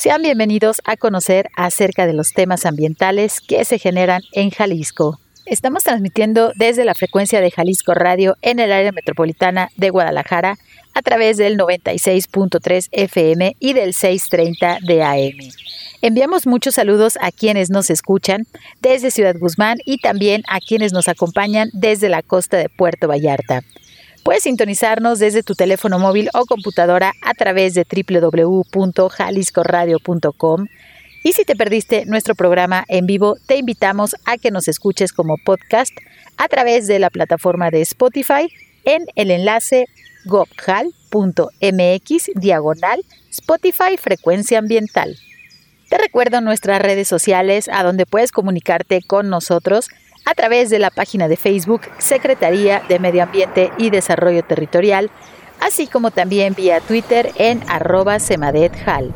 Sean bienvenidos a conocer acerca de los temas ambientales que se generan en Jalisco. Estamos transmitiendo desde la frecuencia de Jalisco Radio en el área metropolitana de Guadalajara a través del 96.3 FM y del 630 de AM. Enviamos muchos saludos a quienes nos escuchan desde Ciudad Guzmán y también a quienes nos acompañan desde la costa de Puerto Vallarta. Puedes sintonizarnos desde tu teléfono móvil o computadora a través de www.jaliscoradio.com. Y si te perdiste nuestro programa en vivo, te invitamos a que nos escuches como podcast a través de la plataforma de Spotify en el enlace gobjal.mx diagonal Spotify Frecuencia Ambiental. Te recuerdo nuestras redes sociales a donde puedes comunicarte con nosotros a través de la página de Facebook Secretaría de Medio Ambiente y Desarrollo Territorial, así como también vía Twitter en arroba semadethal.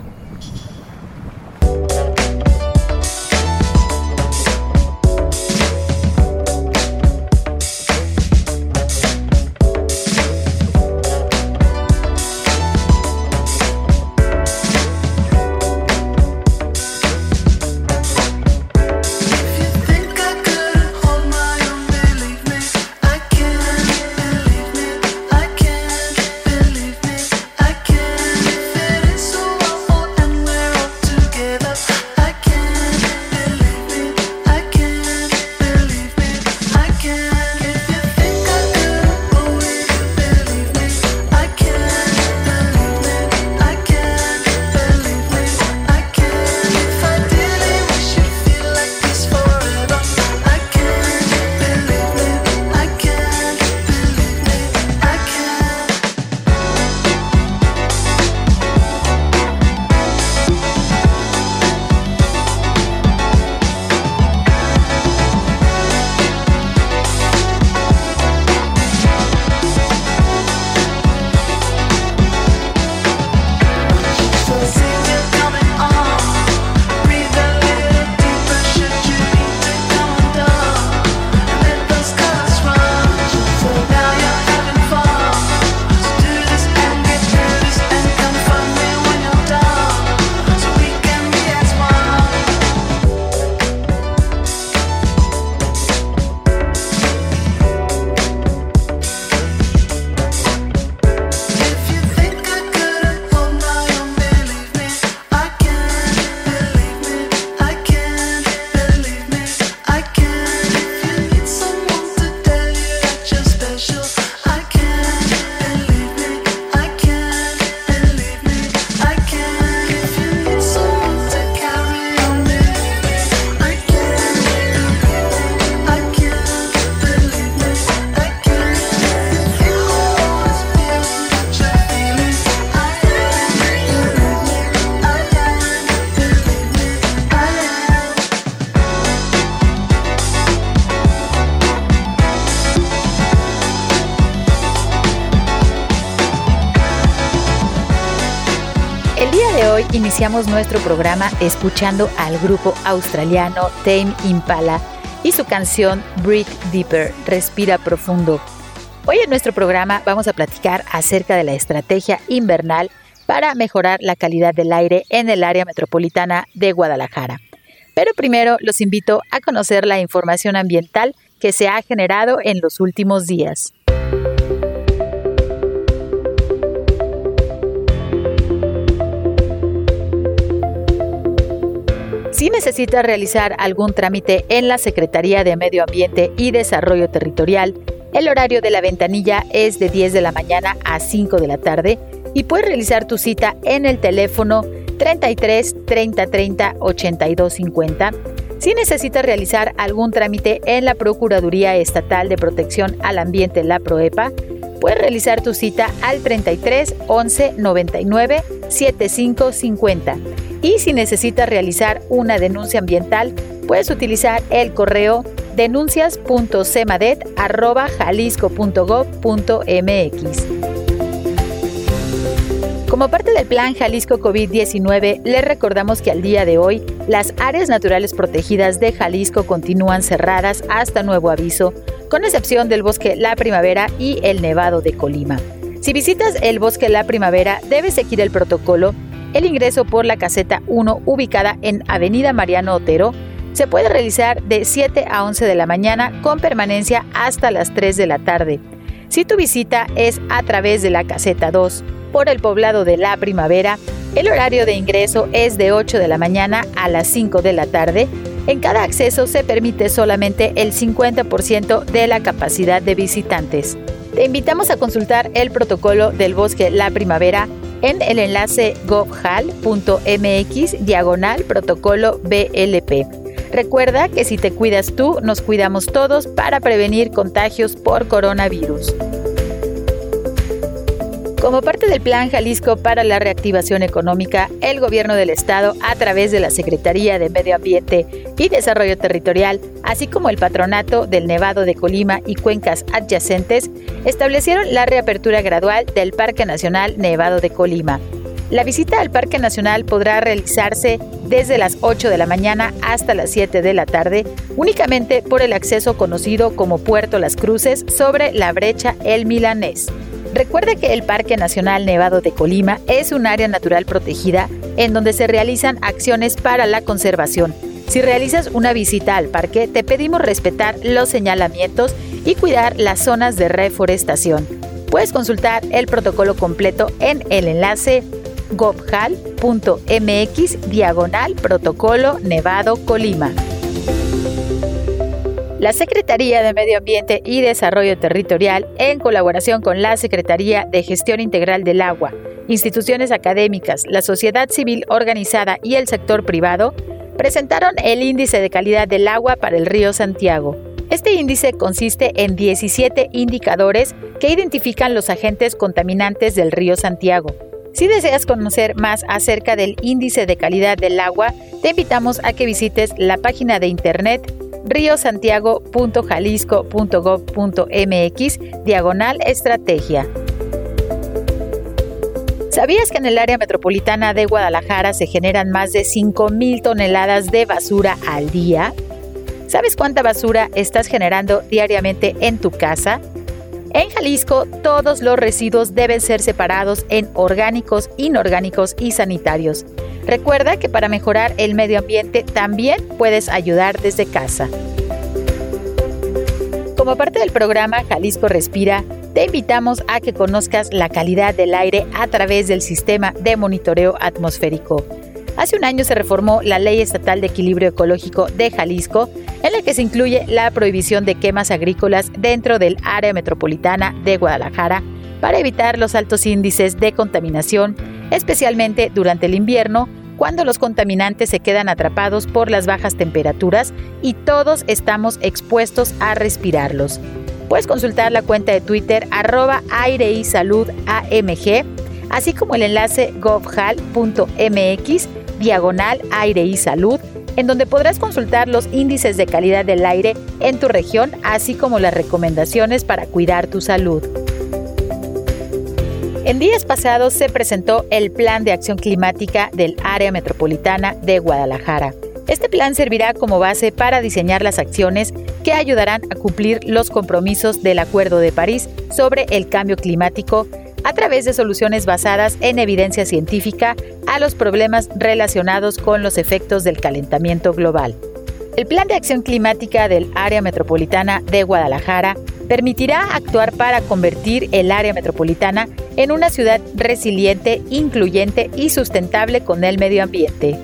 Iniciamos nuestro programa escuchando al grupo australiano Tame Impala y su canción Breathe Deeper, Respira Profundo. Hoy en nuestro programa vamos a platicar acerca de la estrategia invernal para mejorar la calidad del aire en el área metropolitana de Guadalajara. Pero primero los invito a conocer la información ambiental que se ha generado en los últimos días. Si necesita realizar algún trámite en la Secretaría de Medio Ambiente y Desarrollo Territorial, el horario de la ventanilla es de 10 de la mañana a 5 de la tarde y puedes realizar tu cita en el teléfono 33 30 30 82 50. Si necesitas realizar algún trámite en la Procuraduría Estatal de Protección al Ambiente, la PROEPA, puedes realizar tu cita al 33 11 99 75 50 Y si necesitas realizar una denuncia ambiental, puedes utilizar el correo denuncias.cemadet.jalisco.gov.mx. Como parte del plan Jalisco COVID-19, les recordamos que al día de hoy las áreas naturales protegidas de Jalisco continúan cerradas hasta nuevo aviso, con excepción del bosque La Primavera y el Nevado de Colima. Si visitas el bosque La Primavera, debes seguir el protocolo. El ingreso por la caseta 1, ubicada en Avenida Mariano Otero, se puede realizar de 7 a 11 de la mañana con permanencia hasta las 3 de la tarde. Si tu visita es a través de la caseta 2, por el poblado de la primavera, el horario de ingreso es de 8 de la mañana a las 5 de la tarde. En cada acceso se permite solamente el 50% de la capacidad de visitantes. Te invitamos a consultar el protocolo del bosque La Primavera en el enlace govhal.mx diagonal protocolo BLP. Recuerda que si te cuidas tú, nos cuidamos todos para prevenir contagios por coronavirus. Como parte del Plan Jalisco para la Reactivación Económica, el Gobierno del Estado, a través de la Secretaría de Medio Ambiente y Desarrollo Territorial, así como el Patronato del Nevado de Colima y cuencas adyacentes, establecieron la reapertura gradual del Parque Nacional Nevado de Colima. La visita al Parque Nacional podrá realizarse desde las 8 de la mañana hasta las 7 de la tarde, únicamente por el acceso conocido como Puerto Las Cruces sobre la brecha El Milanés. Recuerde que el Parque Nacional Nevado de Colima es un área natural protegida en donde se realizan acciones para la conservación. Si realizas una visita al parque, te pedimos respetar los señalamientos y cuidar las zonas de reforestación. Puedes consultar el protocolo completo en el enlace gobhal.mx diagonal protocolo Nevado Colima. La Secretaría de Medio Ambiente y Desarrollo Territorial, en colaboración con la Secretaría de Gestión Integral del Agua, instituciones académicas, la sociedad civil organizada y el sector privado, presentaron el Índice de Calidad del Agua para el Río Santiago. Este índice consiste en 17 indicadores que identifican los agentes contaminantes del río Santiago. Si deseas conocer más acerca del índice de calidad del agua, te invitamos a que visites la página de internet riosantiago.jalisco.gov.mx diagonal estrategia. ¿Sabías que en el área metropolitana de Guadalajara se generan más de 5.000 toneladas de basura al día? ¿Sabes cuánta basura estás generando diariamente en tu casa? En Jalisco, todos los residuos deben ser separados en orgánicos, inorgánicos y sanitarios. Recuerda que para mejorar el medio ambiente también puedes ayudar desde casa. Como parte del programa Jalisco Respira, te invitamos a que conozcas la calidad del aire a través del sistema de monitoreo atmosférico. Hace un año se reformó la Ley Estatal de Equilibrio Ecológico de Jalisco, en la que se incluye la prohibición de quemas agrícolas dentro del área metropolitana de Guadalajara para evitar los altos índices de contaminación, especialmente durante el invierno, cuando los contaminantes se quedan atrapados por las bajas temperaturas y todos estamos expuestos a respirarlos. Puedes consultar la cuenta de Twitter arroba así como el enlace govhal.mx diagonal aire y salud, en donde podrás consultar los índices de calidad del aire en tu región, así como las recomendaciones para cuidar tu salud. En días pasados se presentó el Plan de Acción Climática del Área Metropolitana de Guadalajara. Este plan servirá como base para diseñar las acciones que ayudarán a cumplir los compromisos del Acuerdo de París sobre el cambio climático a través de soluciones basadas en evidencia científica a los problemas relacionados con los efectos del calentamiento global. El Plan de Acción Climática del Área Metropolitana de Guadalajara permitirá actuar para convertir el área metropolitana en una ciudad resiliente, incluyente y sustentable con el medio ambiente.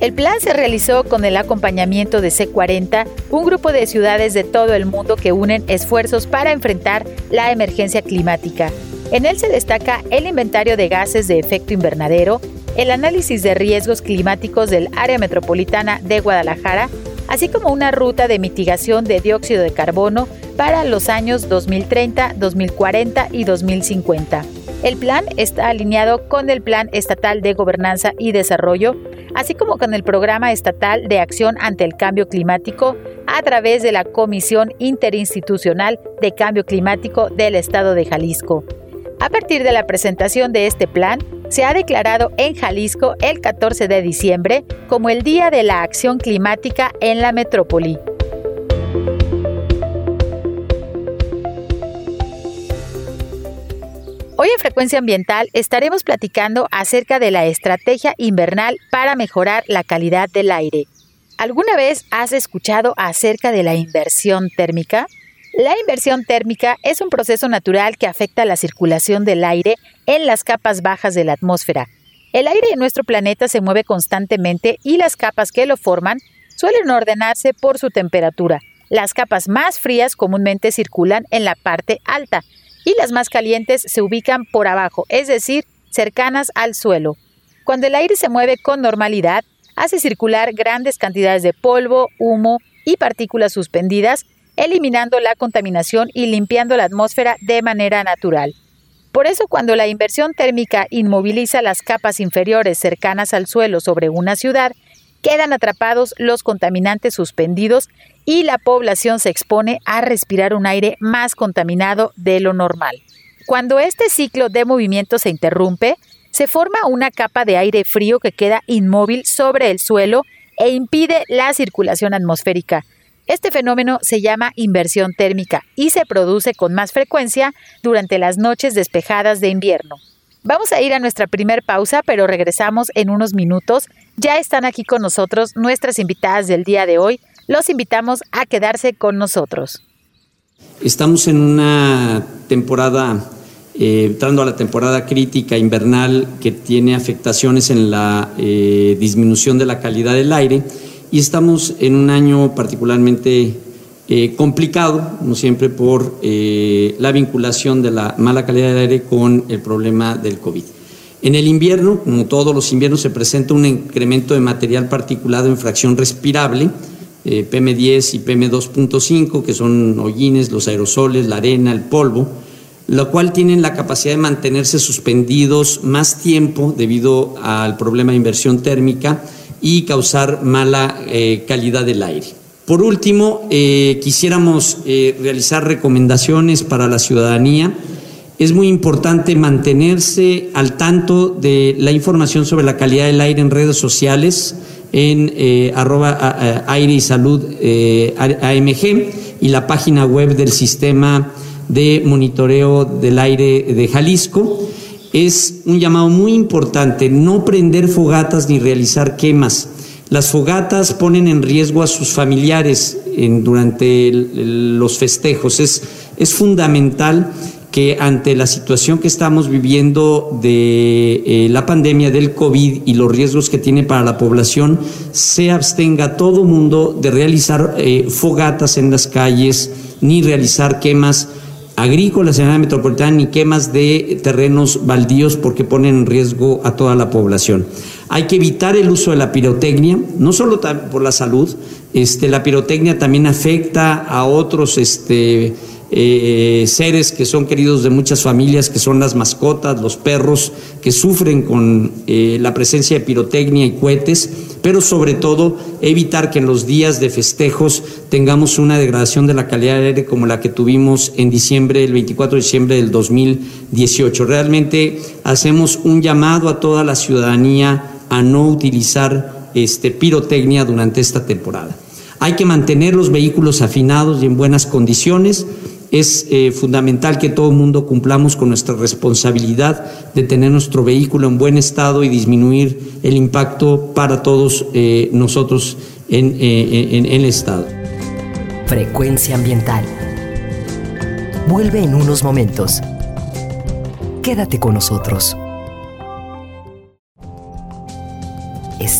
El plan se realizó con el acompañamiento de C40, un grupo de ciudades de todo el mundo que unen esfuerzos para enfrentar la emergencia climática, en él se destaca el inventario de gases de efecto invernadero, el análisis de riesgos climáticos del área metropolitana de Guadalajara, así como una ruta de mitigación de dióxido de carbono para los años 2030, 2040 y 2050. El plan está alineado con el Plan Estatal de Gobernanza y Desarrollo, así como con el Programa Estatal de Acción ante el Cambio Climático a través de la Comisión Interinstitucional de Cambio Climático del Estado de Jalisco. A partir de la presentación de este plan, se ha declarado en Jalisco el 14 de diciembre como el Día de la Acción Climática en la metrópoli. Hoy en Frecuencia Ambiental estaremos platicando acerca de la estrategia invernal para mejorar la calidad del aire. ¿Alguna vez has escuchado acerca de la inversión térmica? La inversión térmica es un proceso natural que afecta la circulación del aire en las capas bajas de la atmósfera. El aire en nuestro planeta se mueve constantemente y las capas que lo forman suelen ordenarse por su temperatura. Las capas más frías comúnmente circulan en la parte alta, y las más calientes se ubican por abajo, es decir, cercanas al suelo. Cuando el aire se mueve con normalidad, hace circular grandes cantidades de polvo, humo y partículas suspendidas, eliminando la contaminación y limpiando la atmósfera de manera natural. Por eso cuando la inversión térmica inmoviliza las capas inferiores cercanas al suelo sobre una ciudad, quedan atrapados los contaminantes suspendidos y la población se expone a respirar un aire más contaminado de lo normal. Cuando este ciclo de movimiento se interrumpe, se forma una capa de aire frío que queda inmóvil sobre el suelo e impide la circulación atmosférica. Este fenómeno se llama inversión térmica y se produce con más frecuencia durante las noches despejadas de invierno. Vamos a ir a nuestra primer pausa, pero regresamos en unos minutos. Ya están aquí con nosotros nuestras invitadas del día de hoy. Los invitamos a quedarse con nosotros. Estamos en una temporada, eh, entrando a la temporada crítica invernal que tiene afectaciones en la eh, disminución de la calidad del aire y estamos en un año particularmente eh, complicado, como siempre, por eh, la vinculación de la mala calidad del aire con el problema del COVID. En el invierno, como todos los inviernos, se presenta un incremento de material particulado en fracción respirable, eh, PM10 y PM2.5, que son hollines, los aerosoles, la arena, el polvo, lo cual tienen la capacidad de mantenerse suspendidos más tiempo debido al problema de inversión térmica y causar mala calidad del aire. Por último, eh, quisiéramos eh, realizar recomendaciones para la ciudadanía. Es muy importante mantenerse al tanto de la información sobre la calidad del aire en redes sociales, en eh, arroba aire y salud AMG y la página web del sistema de monitoreo del aire de Jalisco. Es un llamado muy importante, no prender fogatas ni realizar quemas las fogatas ponen en riesgo a sus familiares durante los festejos. Es, fundamental que ante la situación que estamos viviendo de eh, la pandemia del COVID y los riesgos que tiene para la población, se abstenga todo mundo de realizar eh, fogatas en las calles ni realizar quemas agrícolas en la metropolitana ni quemas de terrenos baldíos porque ponen en riesgo a toda la población. Hay que evitar el uso de la pirotecnia, no solo por la salud, este, la pirotecnia también afecta a otros este, eh, seres que son queridos de muchas familias, que son las mascotas, los perros, que sufren con eh, la presencia de pirotecnia y cohetes, pero sobre todo evitar que en los días de festejos tengamos una degradación de la calidad del aire como la que tuvimos en diciembre, el 24 de diciembre del 2018. Realmente hacemos un llamado a toda la ciudadanía a no utilizar este, pirotecnia durante esta temporada. Hay que mantener los vehículos afinados y en buenas condiciones es eh, fundamental que todo el mundo cumplamos con nuestra responsabilidad de tener nuestro vehículo en buen estado y disminuir el impacto para todos eh, nosotros en, eh, en el estado. Frecuencia ambiental. Vuelve en unos momentos. Quédate con nosotros.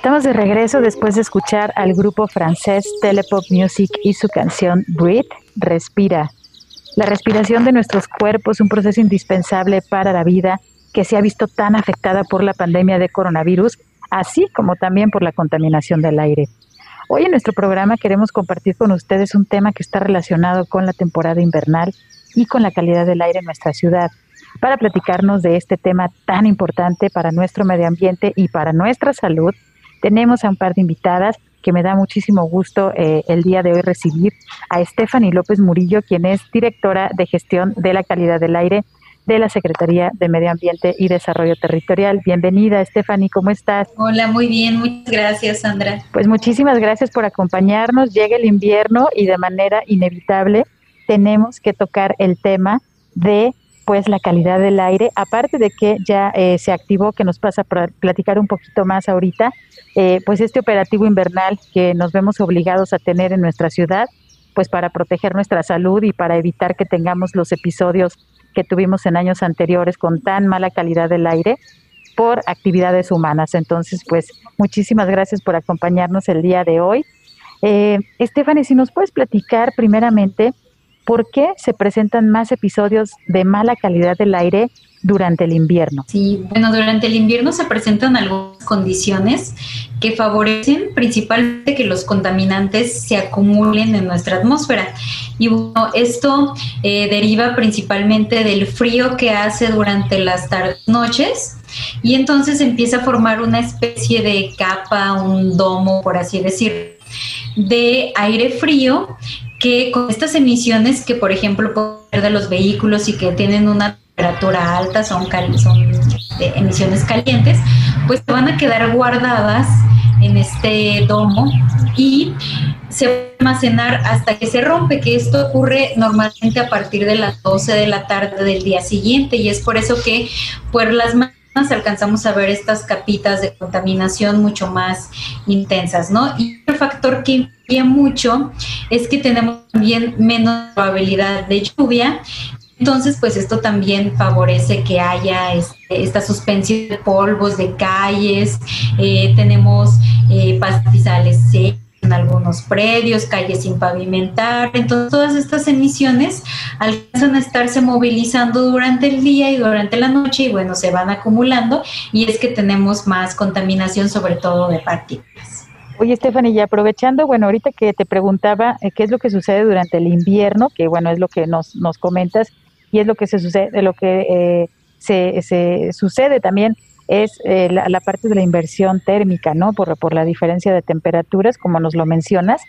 Estamos de regreso después de escuchar al grupo francés Telepop Music y su canción Breathe, Respira. La respiración de nuestros cuerpos, un proceso indispensable para la vida que se ha visto tan afectada por la pandemia de coronavirus, así como también por la contaminación del aire. Hoy en nuestro programa queremos compartir con ustedes un tema que está relacionado con la temporada invernal y con la calidad del aire en nuestra ciudad. Para platicarnos de este tema tan importante para nuestro medio ambiente y para nuestra salud, tenemos a un par de invitadas que me da muchísimo gusto eh, el día de hoy recibir a Stephanie López Murillo, quien es directora de gestión de la calidad del aire de la Secretaría de Medio Ambiente y Desarrollo Territorial. Bienvenida, Stephanie, ¿cómo estás? Hola, muy bien, muchas gracias, Sandra. Pues muchísimas gracias por acompañarnos. Llega el invierno y de manera inevitable tenemos que tocar el tema de pues la calidad del aire, aparte de que ya eh, se activó, que nos pasa a platicar un poquito más ahorita, eh, pues este operativo invernal que nos vemos obligados a tener en nuestra ciudad, pues para proteger nuestra salud y para evitar que tengamos los episodios que tuvimos en años anteriores con tan mala calidad del aire por actividades humanas. Entonces, pues muchísimas gracias por acompañarnos el día de hoy. Eh, Stephanie, si nos puedes platicar primeramente ¿por qué se presentan más episodios de mala calidad del aire durante el invierno? Sí, bueno, durante el invierno se presentan algunas condiciones que favorecen principalmente que los contaminantes se acumulen en nuestra atmósfera. Y bueno, esto eh, deriva principalmente del frío que hace durante las tardes noches y entonces empieza a formar una especie de capa, un domo, por así decir, de aire frío que con estas emisiones que, por ejemplo, de los vehículos y que tienen una temperatura alta, son, son emisiones calientes, pues van a quedar guardadas en este domo y se va a almacenar hasta que se rompe, que esto ocurre normalmente a partir de las 12 de la tarde del día siguiente y es por eso que por las alcanzamos a ver estas capitas de contaminación mucho más intensas, ¿no? Y el factor que mucho es que tenemos también menos probabilidad de lluvia. Entonces, pues esto también favorece que haya este, esta suspensión de polvos de calles, eh, tenemos eh, pastizales en algunos predios, calles sin pavimentar. Entonces, todas estas emisiones alcanzan a estarse movilizando durante el día y durante la noche y bueno, se van acumulando y es que tenemos más contaminación, sobre todo de partículas. Oye, Stephanie, y aprovechando, bueno, ahorita que te preguntaba eh, qué es lo que sucede durante el invierno, que bueno, es lo que nos, nos comentas y es lo que se sucede, lo que eh, se, se sucede también es eh, la, parte de la inversión térmica, ¿no? Por, por la diferencia de temperaturas, como nos lo mencionas,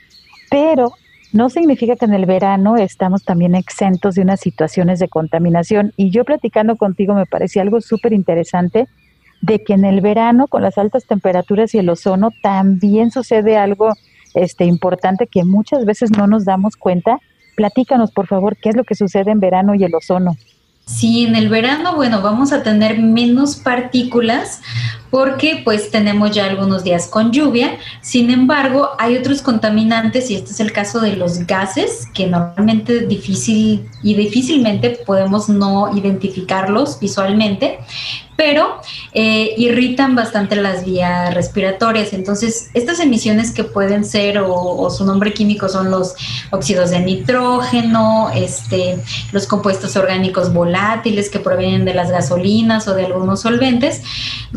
pero no significa que en el verano estamos también exentos de unas situaciones de contaminación. Y yo platicando contigo me parecía algo súper interesante de que en el verano, con las altas temperaturas y el ozono, también sucede algo este, importante que muchas veces no nos damos cuenta. Platícanos, por favor, qué es lo que sucede en verano y el ozono. Sí, en el verano, bueno, vamos a tener menos partículas porque pues tenemos ya algunos días con lluvia. Sin embargo, hay otros contaminantes y este es el caso de los gases que normalmente difícil y difícilmente podemos no identificarlos visualmente pero eh, irritan bastante las vías respiratorias. Entonces, estas emisiones que pueden ser, o, su nombre químico son los óxidos de nitrógeno, este, los compuestos orgánicos volátiles que provienen de las gasolinas o de algunos solventes,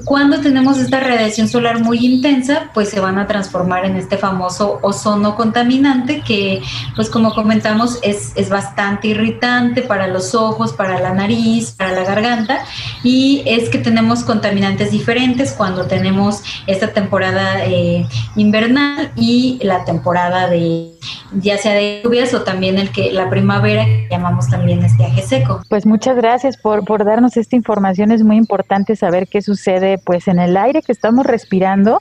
cuando tenemos esta radiación solar muy intensa, pues se van a transformar en este famoso ozono contaminante que, pues como comentamos, es, es bastante irritante para los ojos, para la nariz, para la garganta, y es que tenemos contaminantes diferentes cuando tenemos esta temporada eh, invernal y la temporada de ya sea de lluvias o también el que la primavera que llamamos también estiaje seco. Pues muchas gracias por, por darnos esta información. Es muy importante saber qué sucede pues en el aire que estamos respirando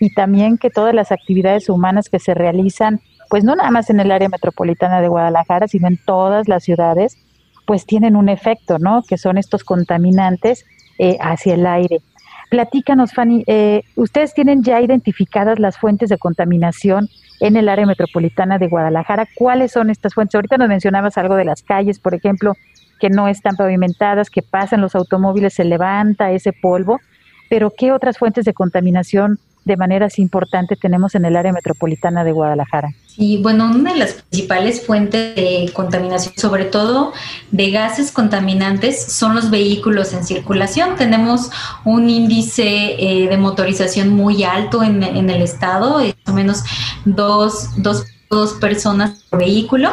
y también que todas las actividades humanas que se realizan pues no nada más en el área metropolitana de Guadalajara, sino en todas las ciudades, pues tienen un efecto, ¿no? Que son estos contaminantes eh, hacia el aire. Platícanos, Fanny, eh, ¿ustedes tienen ya identificadas las fuentes de contaminación en el área metropolitana de Guadalajara? ¿Cuáles son estas fuentes? Ahorita nos mencionabas algo de las calles, por ejemplo, que no están pavimentadas, que pasan los automóviles, se levanta ese polvo, pero ¿qué otras fuentes de contaminación de maneras importantes tenemos en el área metropolitana de Guadalajara? Y bueno, una de las principales fuentes de contaminación, sobre todo de gases contaminantes, son los vehículos en circulación. Tenemos un índice eh, de motorización muy alto en, el estado, más o menos dos, dos, dos personas por vehículo.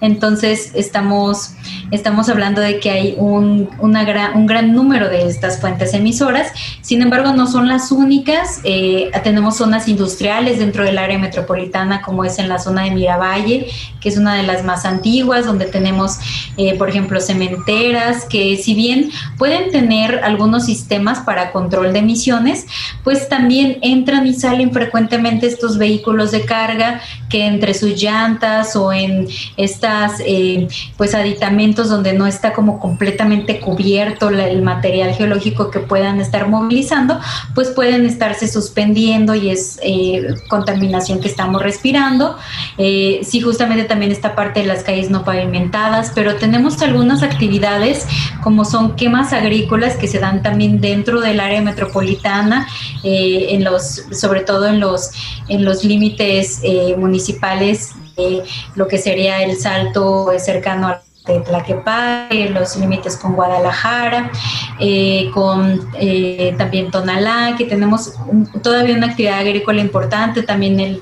Entonces estamos, estamos hablando de que hay un, una gran, un gran número de estas fuentes emisoras, sin embargo no son las únicas, eh, tenemos zonas industriales dentro del área metropolitana como es en la zona de Miravalle, que es una de las más antiguas, donde tenemos eh, por ejemplo cementeras, que si bien pueden tener algunos sistemas para control de emisiones, pues también entran y salen frecuentemente estos vehículos de carga que entre sus llantas o en esta eh, pues aditamentos donde no está como completamente cubierto el material geológico que puedan estar movilizando, pues pueden estarse suspendiendo y es eh, contaminación que estamos respirando. Eh, sí, justamente también esta parte de las calles no pavimentadas, pero tenemos algunas actividades como son quemas agrícolas que se dan también dentro del área metropolitana, en los, sobre todo en los, en los límites municipales lo que sería el salto cercano a Tlaquepaque, los límites con Guadalajara, eh, con eh, también Tonalá, que tenemos todavía una actividad agrícola importante, también el,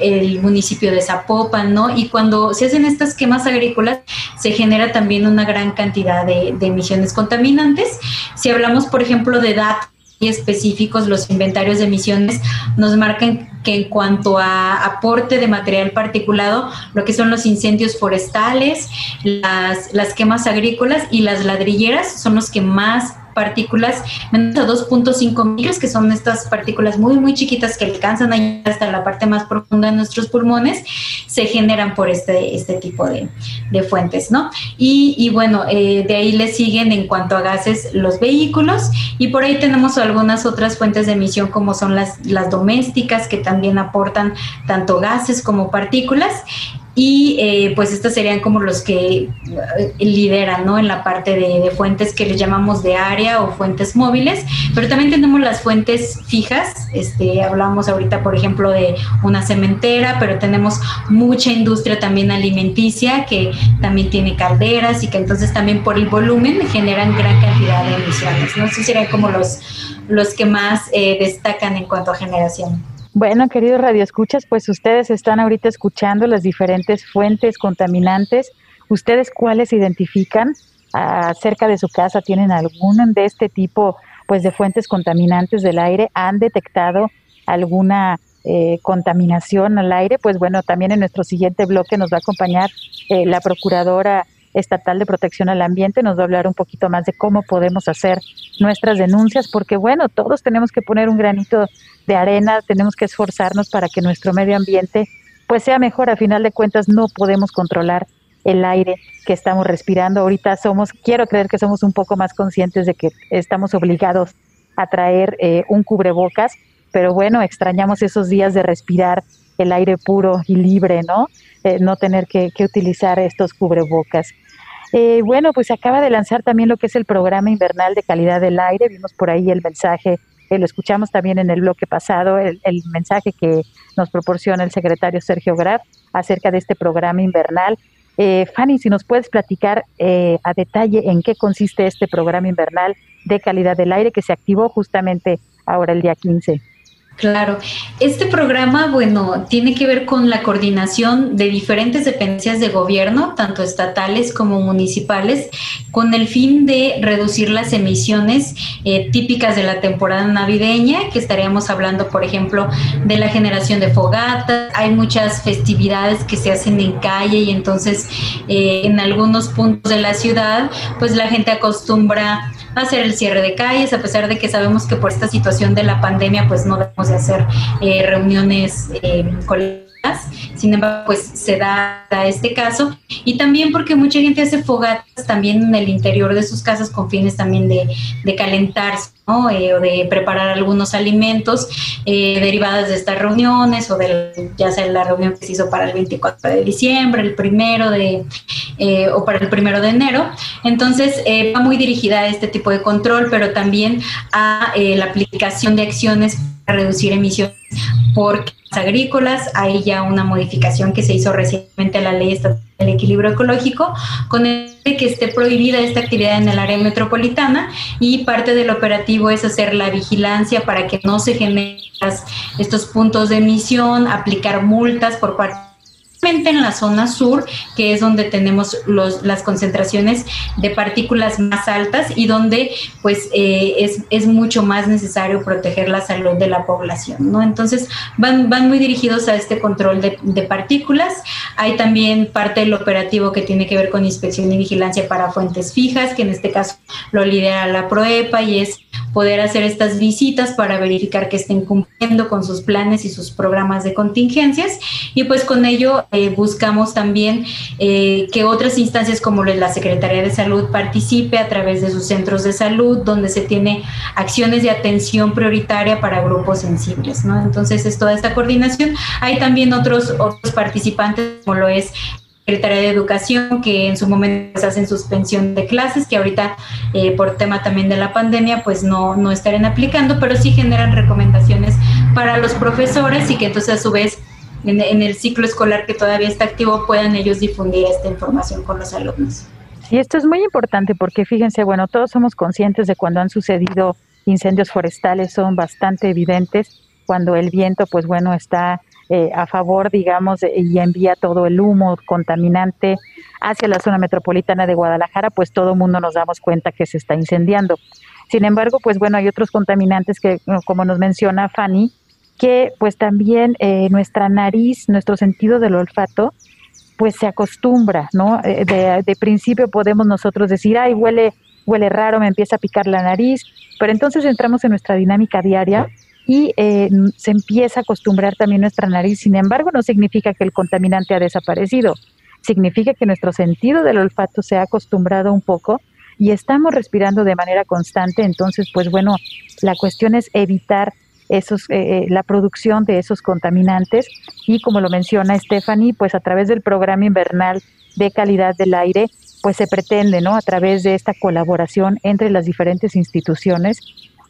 el, municipio de Zapopan, ¿no? Y cuando se hacen estas quemas agrícolas, se genera también una gran cantidad de, de emisiones contaminantes. Si hablamos, por ejemplo, de datos específicos, los inventarios de emisiones nos marcan que en cuanto a aporte de material particulado, lo que son los incendios forestales, las, las quemas agrícolas y las ladrilleras son los que más partículas menos a 2.5 micros, que son estas partículas muy, muy chiquitas que alcanzan ahí hasta la parte más profunda de nuestros pulmones, se generan por este, este tipo de, de fuentes, ¿no? Y, y bueno, eh, de ahí le siguen en cuanto a gases los vehículos y por ahí tenemos algunas otras fuentes de emisión como son las, las domésticas que también aportan tanto gases como partículas y eh, pues estos serían como los que eh, lideran ¿no? en la parte de, fuentes que les llamamos de área o fuentes móviles, pero también tenemos las fuentes fijas, este, hablamos ahorita por ejemplo de una cementera, pero tenemos mucha industria también alimenticia que también tiene calderas y que entonces también por el volumen generan gran cantidad de emisiones, ¿no? Esos serían como los, los que más eh, destacan en cuanto a generación. Bueno, queridos radioescuchas, pues ustedes están ahorita escuchando las diferentes fuentes contaminantes. ¿Ustedes cuáles identifican acerca de su casa? ¿Tienen algún de este tipo pues de fuentes contaminantes del aire? ¿Han detectado alguna eh, contaminación al aire? Pues bueno, también en nuestro siguiente bloque nos va a acompañar eh, la procuradora estatal de protección al ambiente, nos va a hablar un poquito más de cómo podemos hacer nuestras denuncias, porque bueno, todos tenemos que poner un granito de arena, tenemos que esforzarnos para que nuestro medio ambiente pues sea mejor. A final de cuentas no podemos controlar el aire que estamos respirando. Ahorita somos, quiero creer que somos un poco más conscientes de que estamos obligados a traer eh, un cubrebocas, pero bueno, extrañamos esos días de respirar el aire puro y libre, ¿no? Eh, no tener que, utilizar estos cubrebocas. Eh, bueno, pues acaba de lanzar también lo que es el programa invernal de calidad del aire. Vimos por ahí el mensaje lo escuchamos también en el bloque pasado, el, mensaje que nos proporciona el secretario Sergio Graf acerca de este programa invernal. Eh, Fanny, si nos puedes platicar eh, a detalle en qué consiste este programa invernal de calidad del aire que se activó justamente ahora el día 15. Claro, este programa, bueno, tiene que ver con la coordinación de diferentes dependencias de gobierno, tanto estatales como municipales, con el fin de reducir las emisiones eh, típicas de la temporada navideña, que estaríamos hablando, por ejemplo, de la generación de fogatas. Hay muchas festividades que se hacen en calle y entonces eh, en algunos puntos de la ciudad, pues la gente acostumbra hacer el cierre de calles, a pesar de que sabemos que por esta situación de la pandemia, pues no de hacer eh, reuniones eh, sin embargo, pues se da este caso. Y también porque mucha gente hace fogatas también en el interior de sus casas con fines también de, de calentarse eh, o de preparar algunos alimentos eh, derivados de estas reuniones o de ya sea la reunión que se hizo para el 24 de diciembre, el primero de eh, o para el primero de enero. Entonces va muy dirigida a este tipo de control, pero también a la aplicación de acciones reducir emisiones por agrícolas. Hay ya una modificación que se hizo recientemente a la ley del equilibrio ecológico con el que esté prohibida esta actividad en el área metropolitana y parte del operativo es hacer la vigilancia para que no se generen estos puntos de emisión, aplicar multas por parte en la zona sur, que es donde tenemos los, las concentraciones de partículas más altas y donde pues eh, es, es, mucho más necesario proteger la salud de la población, ¿no? Entonces van, van muy dirigidos a este control de, de partículas. Hay también parte del operativo que tiene que ver con inspección y vigilancia para fuentes fijas, que en este caso lo lidera la PROEPA y es poder hacer estas visitas para verificar que estén cumpliendo con sus planes y sus programas de contingencias. Y pues con ello eh, buscamos también eh, que otras instancias como la Secretaría de Salud participe a través de sus centros de salud, donde se tiene acciones de atención prioritaria para grupos sensibles. ¿no? Entonces es toda esta coordinación. Hay también otros, otros participantes, como lo es Secretaría de Educación, que en su momento pues, hacen suspensión de clases, que ahorita eh, por tema también de la pandemia, pues no, no estarán aplicando, pero sí generan recomendaciones para los profesores y que entonces a su vez en, en el ciclo escolar que todavía está activo puedan ellos difundir esta información con los alumnos. Sí, esto es muy importante porque fíjense, bueno, todos somos conscientes de cuando han sucedido incendios forestales, son bastante evidentes, cuando el viento, pues bueno, está eh, a favor, digamos, y envía todo el humo contaminante hacia la zona metropolitana de Guadalajara, pues todo el mundo nos damos cuenta que se está incendiando. Sin embargo, pues bueno, hay otros contaminantes que, como nos menciona Fanny, que pues también eh, nuestra nariz, nuestro sentido del olfato, pues se acostumbra, ¿no? Eh, de, de, principio podemos nosotros decir, ay, huele, huele raro, me empieza a picar la nariz, pero entonces entramos en nuestra dinámica diaria y eh, se empieza a acostumbrar también nuestra nariz. Sin embargo, no significa que el contaminante ha desaparecido, significa que nuestro sentido del olfato se ha acostumbrado un poco y estamos respirando de manera constante. Entonces, pues bueno, la cuestión es evitar esos, eh, eh, la producción de esos contaminantes y como lo menciona Stephanie, pues a través del programa invernal de calidad del aire, pues se pretende, ¿no? A través de esta colaboración entre las diferentes instituciones,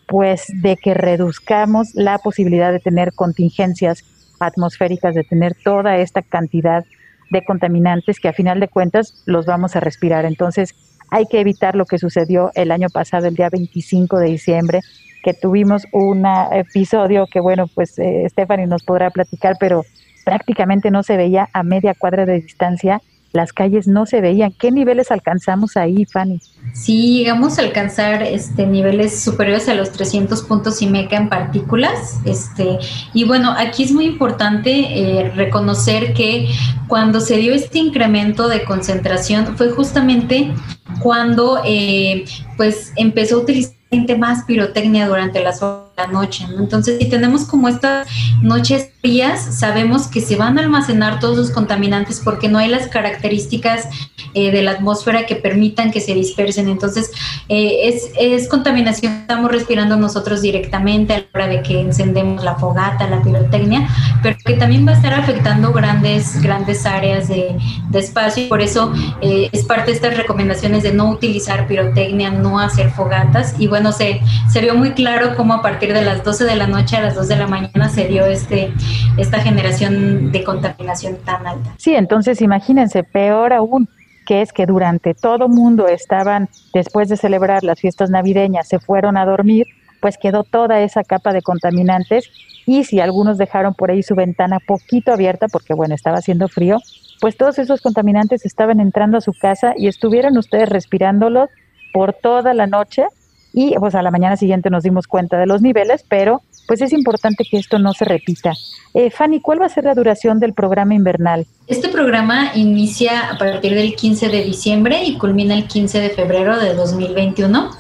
pues de que reduzcamos la posibilidad de tener contingencias atmosféricas, de tener toda esta cantidad de contaminantes que a final de cuentas los vamos a respirar. Entonces hay que evitar lo que sucedió el año pasado, el día 25 de diciembre, que tuvimos un episodio que, bueno, pues eh, Stephanie nos podrá platicar, pero prácticamente no se veía a media cuadra de distancia las calles no se veían. ¿Qué niveles alcanzamos ahí, Fanny? Sí, llegamos a alcanzar este, niveles superiores a los 300 puntos y meca en partículas. Este, y bueno, aquí es muy importante eh, reconocer que cuando se dio este incremento de concentración fue justamente cuando eh, pues empezó a utilizar más pirotecnia durante las horas la noche. Entonces, si tenemos como estas noches frías, sabemos que se van a almacenar todos los contaminantes porque no hay las características eh, de la atmósfera que permitan que se dispersen. Entonces, eh, es, es, contaminación que estamos respirando nosotros directamente a la hora de que encendemos la fogata, la pirotecnia, pero que también va a estar afectando grandes, grandes áreas de, de espacio. Por eso eh, es parte de estas recomendaciones de no utilizar pirotecnia, no hacer fogatas. Y bueno, se, se vio muy claro cómo a partir de las 12 de la noche a las 2 de la mañana se dio este, esta generación de contaminación tan alta. Sí, entonces imagínense, peor aún que es que durante todo mundo estaban, después de celebrar las fiestas navideñas, se fueron a dormir, pues quedó toda esa capa de contaminantes y si algunos dejaron por ahí su ventana poquito abierta, porque bueno, estaba haciendo frío, pues todos esos contaminantes estaban entrando a su casa y estuvieron ustedes respirándolos por toda la noche y pues a la mañana siguiente nos dimos cuenta de los niveles, pero pues es importante que esto no se repita. Eh, Fanny, ¿cuál va a ser la duración del programa invernal? Este programa inicia a partir del 15 de diciembre y culmina el 15 de febrero de 2021.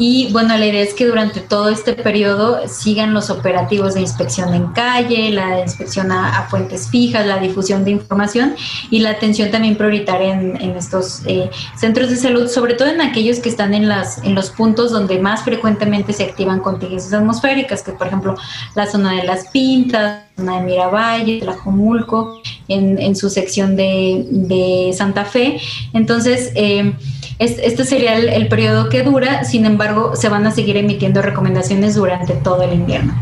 Y bueno, la idea es que durante todo este periodo sigan los operativos de inspección en calle, la inspección a, fuentes fijas, la difusión de información y la atención también prioritaria en, estos eh, centros de salud, sobre todo en aquellos que están en, las, en los puntos donde más frecuentemente se activan contingencias atmosféricas, que por ejemplo la zona de las Pintas, la zona de Miravalle, Tlajomulco, en, su sección de, Santa Fe. Entonces, eh, este sería el, periodo que dura, sin embargo, se van a seguir emitiendo recomendaciones durante todo el invierno.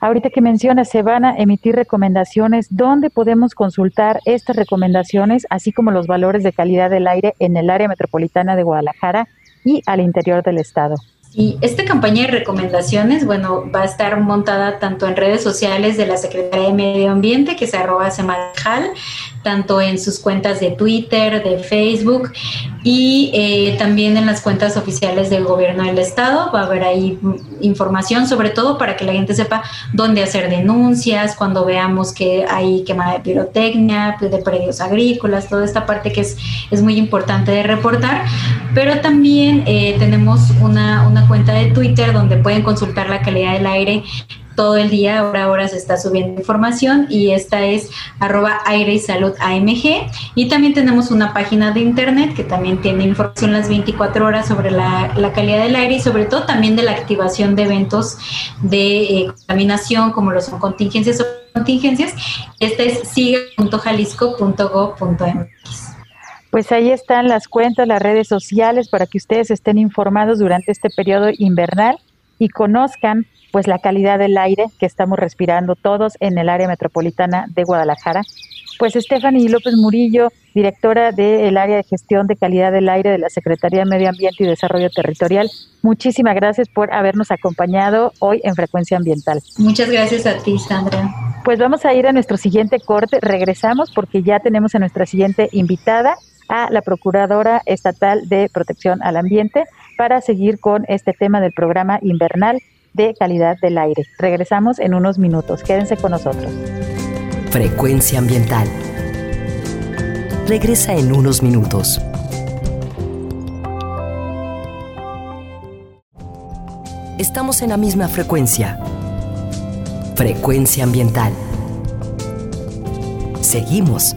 Ahorita que mencionas, se van a emitir recomendaciones. ¿Dónde podemos consultar estas recomendaciones, así como los valores de calidad del aire en el área metropolitana de Guadalajara y al interior del estado? Y esta campaña de recomendaciones, bueno, va a estar montada tanto en redes sociales de la Secretaría de Medio Ambiente, que se arroba Semadjal, tanto en sus cuentas de Twitter, de Facebook y eh, también en las cuentas oficiales del gobierno del estado. Va a haber ahí información, sobre todo para que la gente sepa dónde hacer denuncias, cuando veamos que hay quemada de pirotecnia, de predios agrícolas, toda esta parte que es, es muy importante de reportar. Pero también eh, tenemos una, una cuenta de Twitter donde pueden consultar la calidad del aire todo el día, ahora ahora se está subiendo información y esta es arroba aire y salud AMG. Y también tenemos una página de internet que también tiene información las 24 horas sobre la, calidad del aire y sobre todo también de la activación de eventos de eh, contaminación como lo son contingencias o contingencias. Este es sigue.jalisco.gov.mx. Pues ahí están las cuentas, las redes sociales para que ustedes estén informados durante este periodo invernal y conozcan pues la calidad del aire que estamos respirando todos en el área metropolitana de Guadalajara. Pues Stephanie López Murillo, directora del área de gestión de calidad del aire de la Secretaría de Medio Ambiente y Desarrollo Territorial, muchísimas gracias por habernos acompañado hoy en Frecuencia Ambiental. Muchas gracias a ti, Sandra. Pues vamos a ir a nuestro siguiente corte. Regresamos porque ya tenemos a nuestra siguiente invitada, a la Procuradora Estatal de Protección al Ambiente, para seguir con este tema del programa invernal de calidad del aire. Regresamos en unos minutos. Quédense con nosotros. Frecuencia ambiental. Regresa en unos minutos. Estamos en la misma frecuencia. Frecuencia ambiental. Seguimos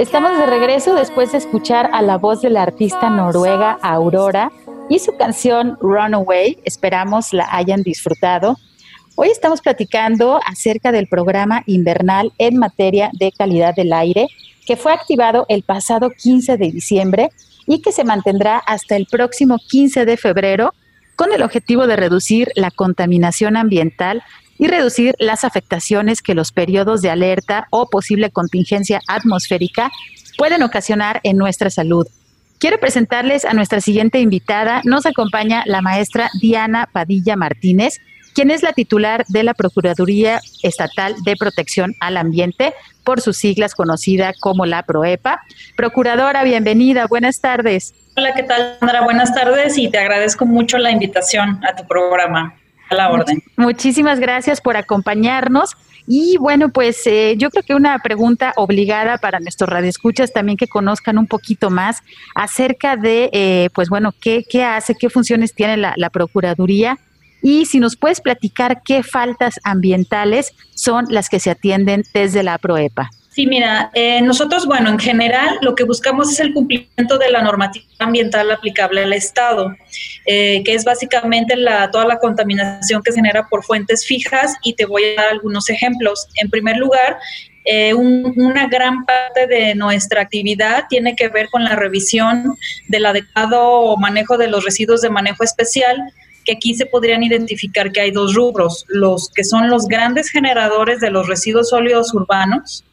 Estamos de regreso después de escuchar a la voz de la artista noruega Aurora y su canción Runaway. Esperamos la hayan disfrutado. Hoy estamos platicando acerca del programa invernal en materia de calidad del aire que fue activado el pasado 15 de diciembre y que se mantendrá hasta el próximo 15 de febrero con el objetivo de reducir la contaminación ambiental y reducir las afectaciones que los periodos de alerta o posible contingencia atmosférica pueden ocasionar en nuestra salud. Quiero presentarles a nuestra siguiente invitada. Nos acompaña la maestra Diana Padilla Martínez, quien es la titular de la Procuraduría Estatal de Protección al Ambiente, por sus siglas conocida como la PROEPA. Procuradora, bienvenida, buenas tardes. Hola, ¿qué tal, Sandra? Buenas tardes y te agradezco mucho la invitación a tu programa. A la orden. Muchísimas gracias por acompañarnos. Y bueno, pues eh, yo creo que una pregunta obligada para nuestros radioescuchas también que conozcan un poquito más acerca de, eh, pues bueno, qué, qué hace, qué funciones tiene la, la Procuraduría y si nos puedes platicar qué faltas ambientales son las que se atienden desde la PROEPA. Sí, mira, eh, nosotros, bueno, en general lo que buscamos es el cumplimiento de la normativa ambiental aplicable al Estado, eh, que es básicamente la, toda la contaminación que se genera por fuentes fijas y te voy a dar algunos ejemplos. En primer lugar, eh, una gran parte de nuestra actividad tiene que ver con la revisión del adecuado manejo de los residuos de manejo especial que aquí se podrían identificar que hay dos rubros, los que son los grandes generadores de los residuos sólidos urbanos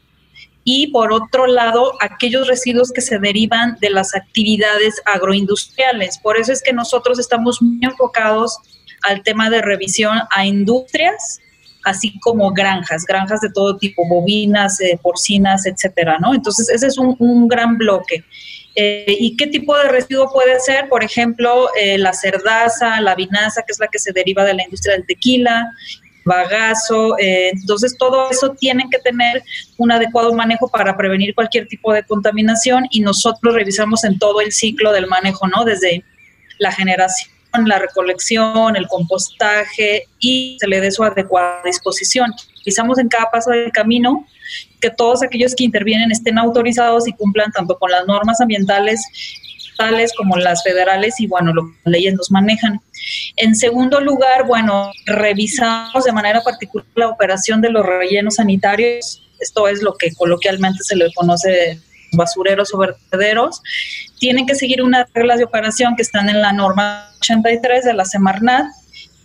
y por otro lado aquellos residuos que se derivan de las actividades agroindustriales. Por eso es que nosotros estamos muy enfocados al tema de revisión a industrias, así como granjas, granjas de todo tipo, bovinas, eh, porcinas, etcétera, ¿no? Entonces, ese es un, un gran bloque. Eh, ¿Y qué tipo de residuo puede ser? Por ejemplo, eh, la cerdaza, la vinaza, que es la que se deriva de la industria del tequila, bagazo. Eh, entonces, todo eso tiene que tener un adecuado manejo para prevenir cualquier tipo de contaminación y nosotros revisamos en todo el ciclo del manejo, ¿no? Desde la generación la recolección, el compostaje y se le dé su adecuada disposición. Revisamos en cada paso del camino que todos aquellos que intervienen estén autorizados y cumplan tanto con las normas ambientales como las federales y bueno, las leyes nos manejan. En segundo lugar, bueno, revisamos de manera particular la operación de los rellenos sanitarios. Esto es lo que coloquialmente se le conoce basureros o vertederos. Tienen que seguir unas reglas de operación que están en la norma 83 de la Semarnat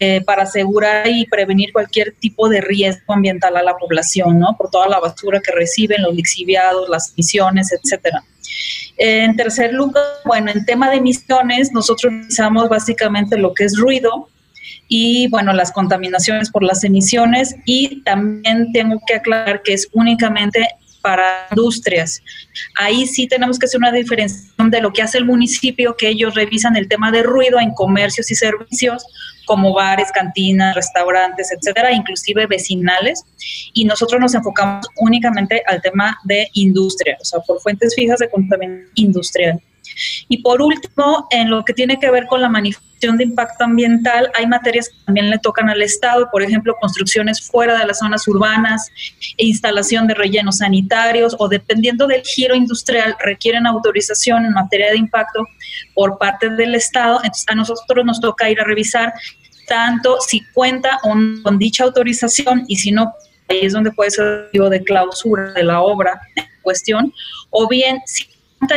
eh, para asegurar y prevenir cualquier tipo de riesgo ambiental a la población, ¿no? Por toda la basura que reciben, los lixiviados, las emisiones, etcétera. En tercer lugar, bueno, en tema de emisiones, nosotros revisamos básicamente lo que es ruido, y bueno, las contaminaciones por las emisiones y también tengo que aclarar que es únicamente para industrias. Ahí sí tenemos que hacer una diferenciación de lo que hace el municipio, que ellos revisan el tema de ruido en comercios y servicios, como bares, cantinas, restaurantes, etcétera, inclusive vecinales, y nosotros nos enfocamos únicamente al tema de industria, o sea, por fuentes fijas de contaminación industrial. Y por último, en lo que tiene que ver con la manifestación de impacto ambiental, hay materias que también le tocan al Estado, por ejemplo, construcciones fuera de las zonas urbanas, e instalación de rellenos sanitarios o dependiendo del giro industrial, requieren autorización en materia de impacto por parte del Estado. Entonces, a nosotros nos toca ir a revisar tanto si cuenta con dicha autorización y si no, ahí es donde puede ser de clausura de la obra en cuestión, o bien si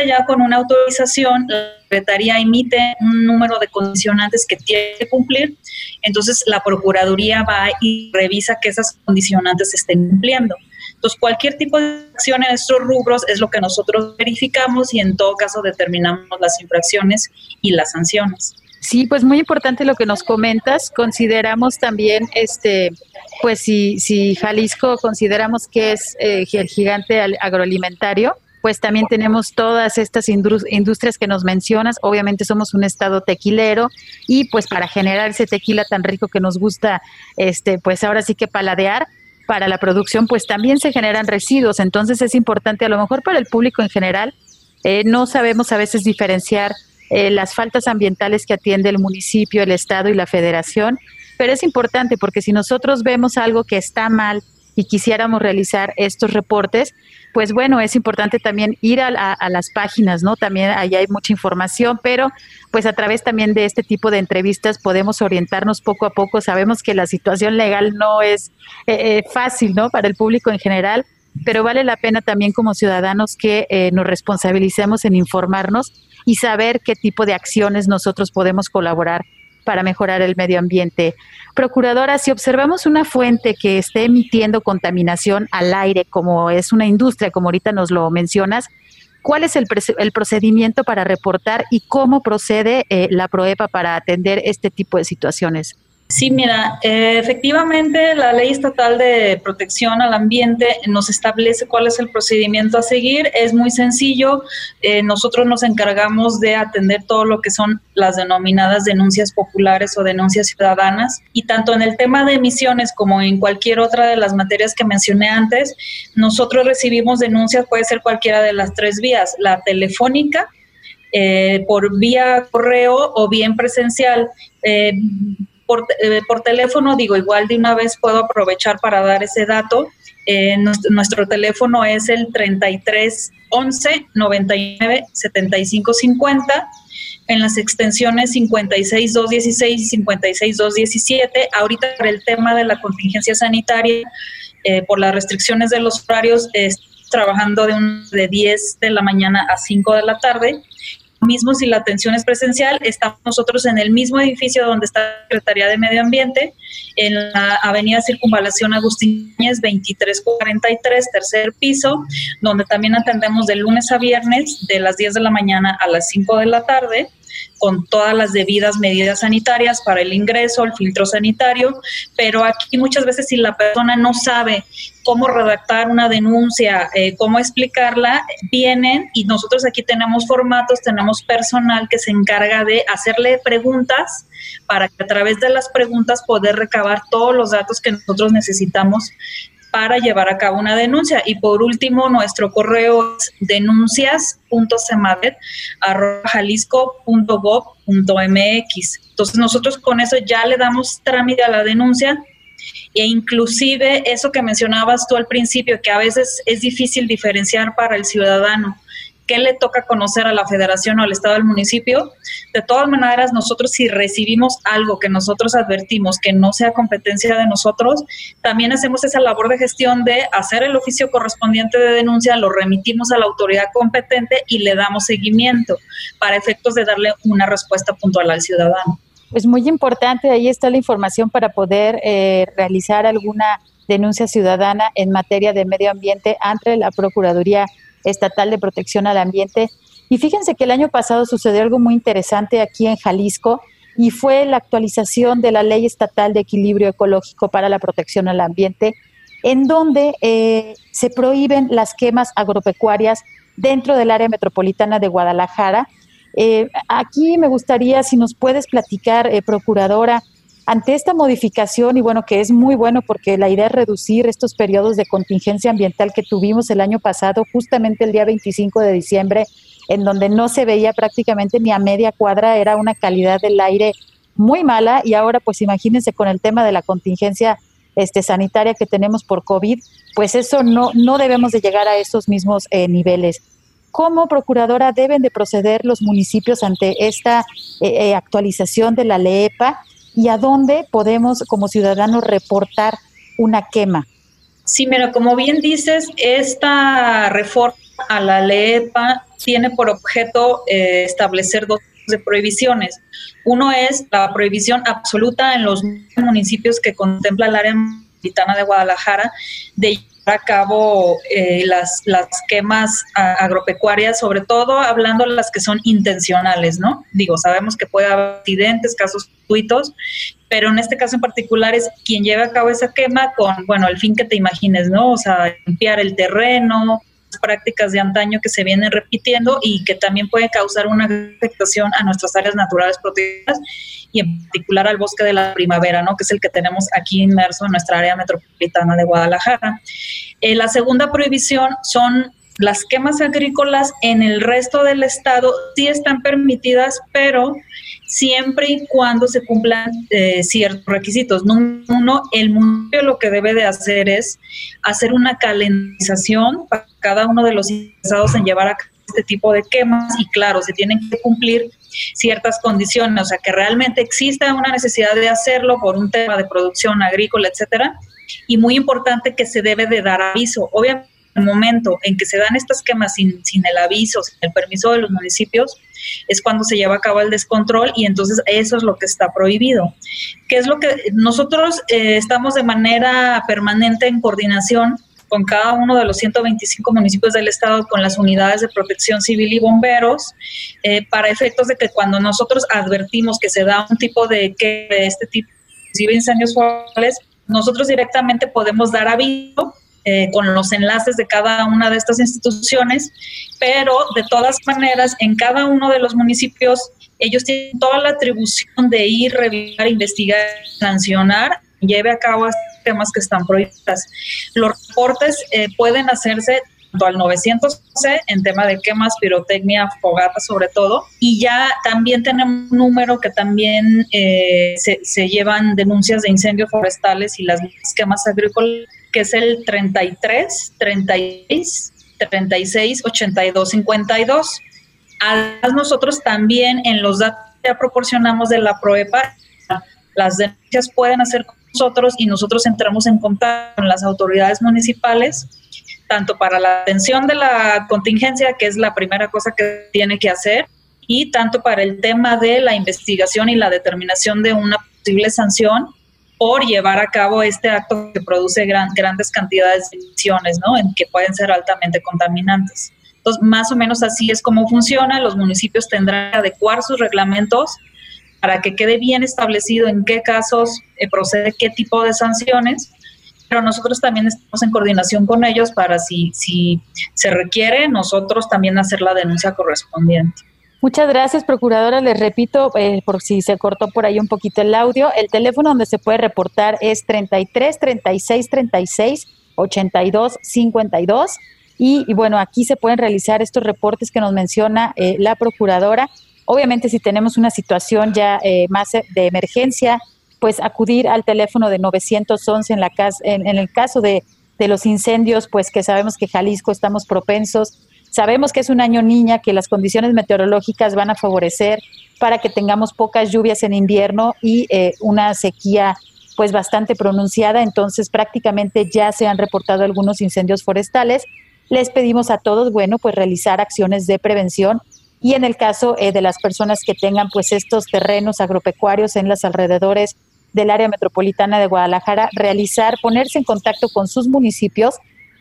ya con una autorización, la Secretaría emite un número de condicionantes que tiene que cumplir, entonces la Procuraduría va y revisa que esas condicionantes se estén cumpliendo. Entonces, cualquier tipo de acción en estos rubros es lo que nosotros verificamos y en todo caso determinamos las infracciones y las sanciones. Sí, pues muy importante lo que nos comentas. Consideramos también, este, pues si, si Jalisco consideramos que es eh, el gigante agroalimentario, pues también tenemos todas estas industrias que nos mencionas. Obviamente somos un estado tequilero y pues para generar ese tequila tan rico que nos gusta, este, pues ahora sí que paladear, para la producción, pues también se generan residuos. Entonces es importante, a lo mejor para el público en general, eh, no sabemos a veces diferenciar eh, las faltas ambientales que atiende el municipio, el Estado y la Federación, pero es importante porque si nosotros vemos algo que está mal y quisiéramos realizar estos reportes, pues bueno, es importante también ir a, las páginas, ¿no? También ahí hay mucha información, pero pues a través también de este tipo de entrevistas podemos orientarnos poco a poco. Sabemos que la situación legal no es eh, eh, fácil, ¿no? Para el público en general, pero vale la pena también como ciudadanos que eh, nos responsabilicemos en informarnos y saber qué tipo de acciones nosotros podemos colaborar para mejorar el medio ambiente. Procuradora, si observamos una fuente que esté emitiendo contaminación al aire, como es una industria, como ahorita nos lo mencionas, ¿Cuál es el, el procedimiento para reportar y cómo procede eh, la PROEPA para atender este tipo de situaciones? Sí, mira, eh, efectivamente la ley estatal de protección al ambiente nos establece cuál es el procedimiento a seguir. Es muy sencillo. Eh, nosotros nos encargamos de atender todo lo que son las denominadas denuncias populares o denuncias ciudadanas. Y tanto en el tema de emisiones como en cualquier otra de las materias que mencioné antes, nosotros recibimos denuncias, puede ser cualquiera de las tres vías, la telefónica, eh, por vía correo o bien presencial. Eh, por, teléfono, digo, igual de una vez puedo aprovechar para dar ese dato. Eh, nuestro, teléfono es el 33 11 99 75 50 en las extensiones 56 216 y 56 217. Ahorita por el tema de la contingencia sanitaria, eh, por las restricciones de los horarios, trabajando de, un, de 10 de la mañana a 5 de la tarde mismo si la atención es presencial, estamos nosotros en el mismo edificio donde está la Secretaría de Medio Ambiente, en la Avenida Circunvalación Agustíñez 2343, tercer piso, donde también atendemos de lunes a viernes de las 10 de la mañana a las 5 de la tarde con todas las debidas medidas sanitarias para el ingreso, el filtro sanitario, pero aquí muchas veces si la persona no sabe cómo redactar una denuncia, eh, cómo explicarla, vienen y nosotros aquí tenemos formatos, tenemos personal que se encarga de hacerle preguntas para que a través de las preguntas poder recabar todos los datos que nosotros necesitamos para llevar a cabo una denuncia. Y por último, nuestro correo es denuncias.semadet.jalisco.gov.mx. Entonces nosotros con eso ya le damos trámite a la denuncia e inclusive eso que mencionabas tú al principio, que a veces es difícil diferenciar para el ciudadano qué le toca conocer a la federación o al estado del municipio. De todas maneras, nosotros si recibimos algo que nosotros advertimos que no sea competencia de nosotros, también hacemos esa labor de gestión de hacer el oficio correspondiente de denuncia, lo remitimos a la autoridad competente y le damos seguimiento para efectos de darle una respuesta puntual al ciudadano. Pues muy importante, ahí está la información para poder eh, realizar alguna denuncia ciudadana en materia de medio ambiente ante la Procuraduría Estatal de Protección al Ambiente. Y fíjense que el año pasado sucedió algo muy interesante aquí en Jalisco y fue la actualización de la Ley Estatal de Equilibrio Ecológico para la Protección al Ambiente, en donde eh, se prohíben las quemas agropecuarias dentro del área metropolitana de Guadalajara. Eh, aquí me gustaría, si nos puedes platicar, eh, Procuradora, ante esta modificación, y bueno, que es muy bueno porque la idea es reducir estos periodos de contingencia ambiental que tuvimos el año pasado, justamente el día 25 de diciembre, en donde no se veía prácticamente ni a media cuadra, era una calidad del aire muy mala y ahora pues imagínense con el tema de la contingencia este, sanitaria que tenemos por COVID, pues eso no, no debemos de llegar a esos mismos eh, niveles. ¿Cómo, Procuradora, deben de proceder los municipios ante esta eh, eh, actualización de la LEPA? y a dónde podemos como ciudadanos reportar una quema. Sí, mira, como bien dices, esta reforma a la LEPA tiene por objeto eh, establecer dos de prohibiciones. Uno es la prohibición absoluta en los municipios que contempla el área metropolitana de Guadalajara de a cabo eh, las, las quemas agropecuarias, sobre todo hablando las que son intencionales, ¿no? Digo, sabemos que puede haber accidentes, casos gratuitos, pero en este caso en particular es quien lleva a cabo esa quema con, bueno, el fin que te imagines, ¿no? O sea, limpiar el terreno, prácticas de antaño que se vienen repitiendo y que también puede causar una afectación a nuestras áreas naturales protegidas y en particular al bosque de la primavera, ¿no? que es el que tenemos aquí inmerso en nuestra área metropolitana de Guadalajara. Eh, la segunda prohibición son las quemas agrícolas en el resto del estado sí están permitidas, pero siempre y cuando se cumplan eh, ciertos requisitos. Número uno, el municipio lo que debe de hacer es hacer una calendarización para cada uno de los interesados en llevar a este tipo de quemas y claro, se tienen que cumplir ciertas condiciones, o sea, que realmente exista una necesidad de hacerlo por un tema de producción agrícola, etcétera, y muy importante que se debe de dar aviso. Obviamente, el momento en que se dan estas quemas sin, sin el aviso, sin el permiso de los municipios, es cuando se lleva a cabo el descontrol y entonces eso es lo que está prohibido. ¿Qué es lo que nosotros eh, estamos de manera permanente en coordinación con cada uno de los 125 municipios del estado, con las unidades de protección civil y bomberos, eh, para efectos de que cuando nosotros advertimos que se da un tipo de, que, de este tipo, de incendios forestales, nosotros directamente podemos dar aviso eh, con los enlaces de cada una de estas instituciones, pero de todas maneras en cada uno de los municipios ellos tienen toda la atribución de ir, revisar, investigar, sancionar, lleve a cabo temas que están prohibidos. Los reportes eh, pueden hacerse tanto al 911 en tema de quemas, pirotecnia, fogata sobre todo, y ya también tenemos un número que también eh, se, se, llevan denuncias de incendios forestales y las quemas agrícolas que es el 33 36 36 82 52. Además, nosotros también en los datos que proporcionamos de la PROEPA, las denuncias pueden hacer con nosotros y nosotros entramos en contacto con las autoridades municipales, tanto para la atención de la contingencia, que es la primera cosa que tiene que hacer, y tanto para el tema de la investigación y la determinación de una posible sanción por llevar a cabo este acto que produce grandes cantidades de emisiones, ¿no? En que pueden ser altamente contaminantes. Entonces, más o menos así es como funciona. Los municipios tendrán que adecuar sus reglamentos para que quede bien establecido en qué casos eh, procede qué tipo de sanciones. Pero nosotros también estamos en coordinación con ellos para si, si se requiere, nosotros también hacer la denuncia correspondiente. Muchas gracias, Procuradora. Les repito, eh, por si se cortó por ahí un poquito el audio, el teléfono donde se puede reportar es 33 36 36 82 52. Y, y bueno, aquí se pueden realizar estos reportes que nos menciona eh, la Procuradora. Obviamente, si tenemos una situación ya eh, más de emergencia, pues acudir al teléfono de 911 en, la en, en el caso de, de los incendios, pues que sabemos que Jalisco estamos propensos Sabemos que es un año niña, que las condiciones meteorológicas van a favorecer para que tengamos pocas lluvias en invierno y eh, una sequía pues bastante pronunciada, entonces prácticamente ya se han reportado algunos incendios forestales. Les pedimos a todos, bueno, pues realizar acciones de prevención y en el caso eh, de las personas que tengan pues estos terrenos agropecuarios en los alrededores del área metropolitana de Guadalajara, realizar, ponerse en contacto con sus municipios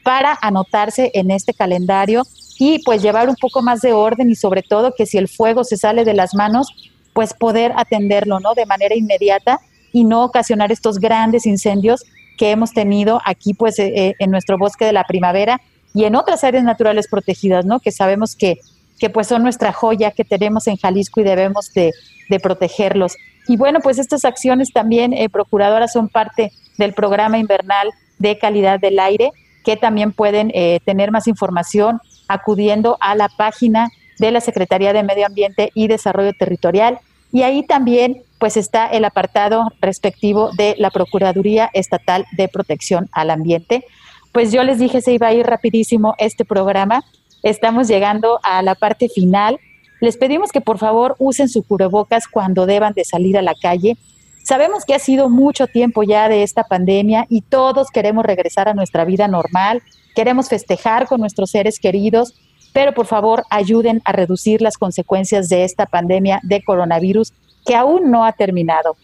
para anotarse en este calendario y pues llevar un poco más de orden y sobre todo que si el fuego se sale de las manos, pues poder atenderlo, ¿no? De manera inmediata y no ocasionar estos grandes incendios que hemos tenido aquí pues eh, eh, en nuestro bosque de la primavera y en otras áreas naturales protegidas, ¿no? Que sabemos que, que pues son nuestra joya que tenemos en Jalisco y debemos de, de protegerlos. Y bueno, pues estas acciones también, eh, Procuradora, son parte del programa invernal de calidad del aire, que también pueden eh, tener más información acudiendo a la página de la Secretaría de Medio Ambiente y Desarrollo Territorial. Y ahí también pues está el apartado respectivo de la Procuraduría Estatal de Protección al Ambiente. Pues yo les dije se iba a ir rapidísimo este programa. Estamos llegando a la parte final. Les pedimos que por favor usen su cubrebocas cuando deban de salir a la calle. Sabemos que ha sido mucho tiempo ya de esta pandemia y todos queremos regresar a nuestra vida normal, queremos festejar con nuestros seres queridos, pero por favor ayuden a reducir las consecuencias de esta pandemia de coronavirus que aún no ha terminado.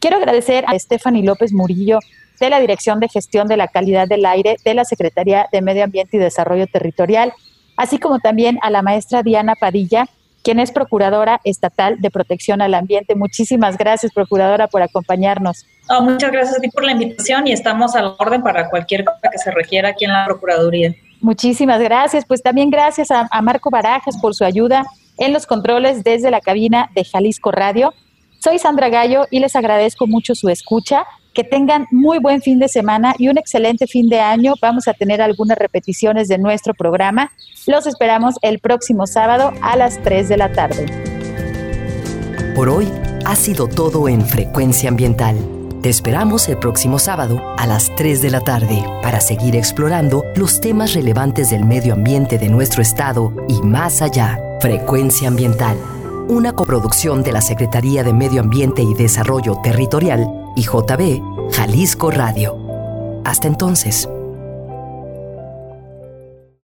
Quiero agradecer a Stephanie López Murillo de la Dirección de Gestión de la Calidad del Aire de la Secretaría de Medio Ambiente y Desarrollo Territorial, así como también a la maestra Diana Padilla, quien es Procuradora Estatal de Protección al Ambiente. Muchísimas gracias, Procuradora, por acompañarnos muchas gracias a ti por la invitación y estamos a la orden para cualquier cosa que se requiera aquí en la Procuraduría. Muchísimas gracias. Pues también gracias a, a Marco Barajas por su ayuda en los controles desde la cabina de Jalisco Radio. Soy Sandra Gallo y les agradezco mucho su escucha. Que tengan muy buen fin de semana y un excelente fin de año. Vamos a tener algunas repeticiones de nuestro programa. Los esperamos el próximo sábado a las 3 de la tarde. Por hoy ha sido todo en Frecuencia Ambiental. Te esperamos el próximo sábado a las 3 de la tarde para seguir explorando los temas relevantes del medio ambiente de nuestro estado y más allá. Frecuencia Ambiental, una coproducción de la Secretaría de Medio Ambiente y Desarrollo Territorial y JB Jalisco Radio. Hasta entonces.